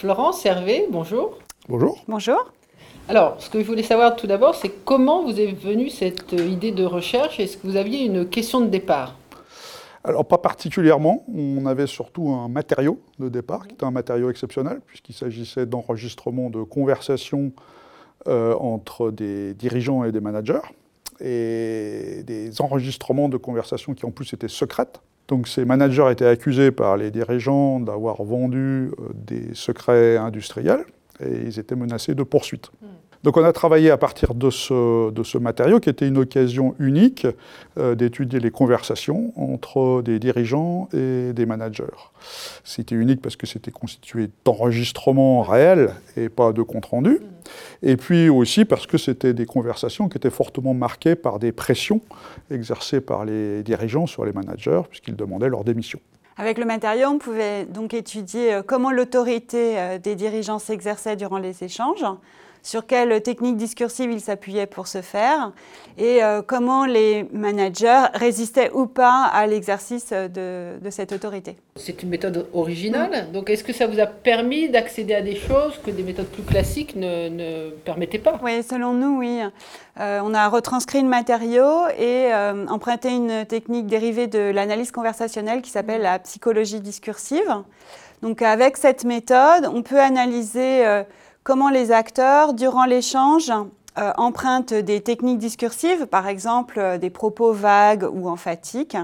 Florence Hervé, bonjour. Bonjour. Bonjour. Alors, ce que je voulais savoir tout d'abord, c'est comment vous est venue cette idée de recherche? Est-ce que vous aviez une question de départ? Alors, pas particulièrement. On avait surtout un matériau de départ, qui était un matériau exceptionnel, puisqu'il s'agissait d'enregistrements de conversations euh, entre des dirigeants et des managers, et des enregistrements de conversations qui en plus étaient secrètes. Donc ces managers étaient accusés par les dirigeants d'avoir vendu euh, des secrets industriels et ils étaient menacés de poursuites. Donc on a travaillé à partir de ce, matériau qui était une occasion unique euh, d'étudier les conversations entre des dirigeants et des managers. C'était unique parce que c'était constitué d'enregistrements réels et pas de compte rendu. Et puis aussi parce que c'était des conversations qui étaient fortement marquées par des pressions exercées par les dirigeants sur les managers puisqu'ils demandaient leur démission. Avec le matériau, on pouvait donc étudier euh, comment l'autorité euh, des dirigeants s'exerçait durant les échanges, sur quelles techniques discursives ils s'appuyaient pour ce faire et euh, comment les managers résistaient ou pas à l'exercice de, cette autorité. C'est une méthode originale, donc est-ce que ça vous a permis d'accéder à des choses que des méthodes plus classiques ne, permettaient pas? Oui, selon nous, oui. Euh, on a retranscrit le matériau et euh, emprunté une technique dérivée de l'analyse conversationnelle qui s'appelle la psychologie discursive. Donc avec cette méthode, on peut analyser comment les acteurs, durant l'échange, euh, empruntent des techniques discursives, par exemple euh, des propos vagues ou emphatiques,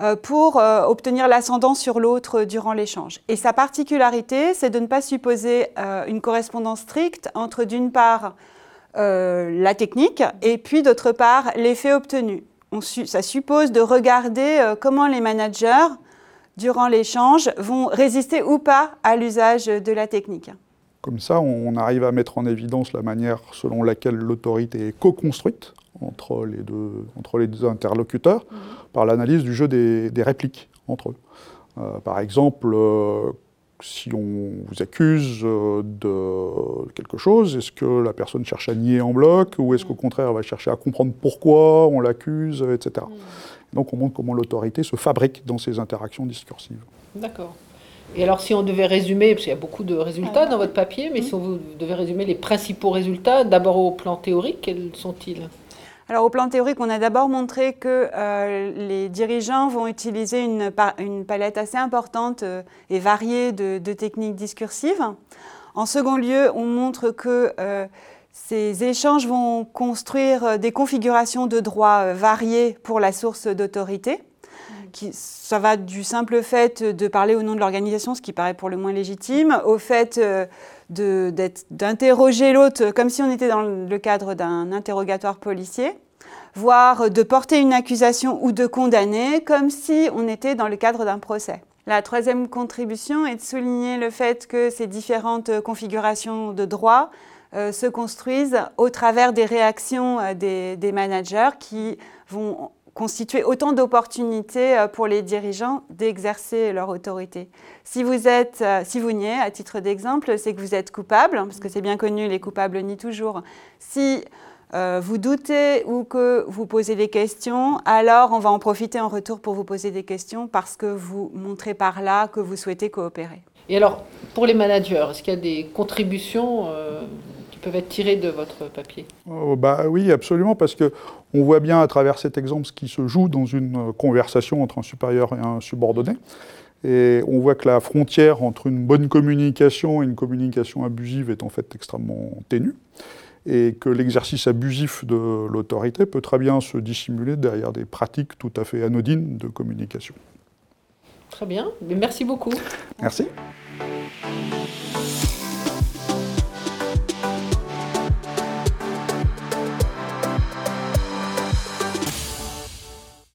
euh, pour obtenir l'ascendant sur l'autre durant l'échange. Et sa particularité, c'est de ne pas supposer une correspondance stricte entre, d'une part, la technique et puis, d'autre part, l'effet obtenu. ça suppose de regarder comment les managers, durant l'échange, vont résister ou pas à l'usage de la technique. Comme ça, on arrive à mettre en évidence la manière selon laquelle l'autorité est co-construite entre les deux, entre les deux interlocuteurs mhm. par l'analyse du jeu des, répliques entre eux. Euh, par exemple, euh, si on vous accuse euh, de quelque chose, est-ce que la personne cherche à nier en bloc ou est-ce qu'au mhm. contraire elle va chercher à comprendre pourquoi on l'accuse, etc. Mhm. Donc on montre comment l'autorité se fabrique dans ces interactions discursives. D'accord. Et alors, si on devait résumer, parce qu'il y a beaucoup de résultats dans votre papier, mais si on devait résumer les principaux résultats, d'abord au plan théorique, quels sont-ils? Alors au plan théorique, on a d'abord montré que euh, les dirigeants vont utiliser une, une palette assez importante euh, et variée de, techniques discursives. En second lieu, on montre que euh, ces échanges vont construire des configurations de droits variées pour la source d'autorité ça va du simple fait de parler au nom de l'organisation, ce qui paraît pour le moins légitime, au fait euh, d'interroger l'autre comme si on était dans le cadre d'un interrogatoire policier, voire de porter une accusation ou de condamner comme si on était dans le cadre d'un procès. La troisième contribution est de souligner le fait que ces différentes configurations de droit euh, se construisent au travers des réactions euh, des, des managers qui vont constituer autant d'opportunités euh, pour les dirigeants d'exercer leur autorité. Si vous êtes, euh, si vous niez, à titre d'exemple, c'est que vous êtes coupable, parce que c'est bien connu, les coupables nient toujours. Si euh, vous doutez ou que vous posez des questions, alors on va en profiter en retour pour vous poser des questions parce que vous montrez par là que vous souhaitez coopérer. Et alors, pour les managers, est-ce qu'il y a des contributions peuvent être tirés de votre papier oh, bah, Oui, absolument, parce qu'on voit bien à travers cet exemple ce qui se joue dans une conversation entre un supérieur et un subordonné. Et on voit que la frontière entre une bonne communication et une communication abusive est en fait extrêmement ténue. Et que l'exercice abusif de l'autorité peut très bien se dissimuler derrière des pratiques tout à fait anodines de communication. Très bien, merci beaucoup. Merci.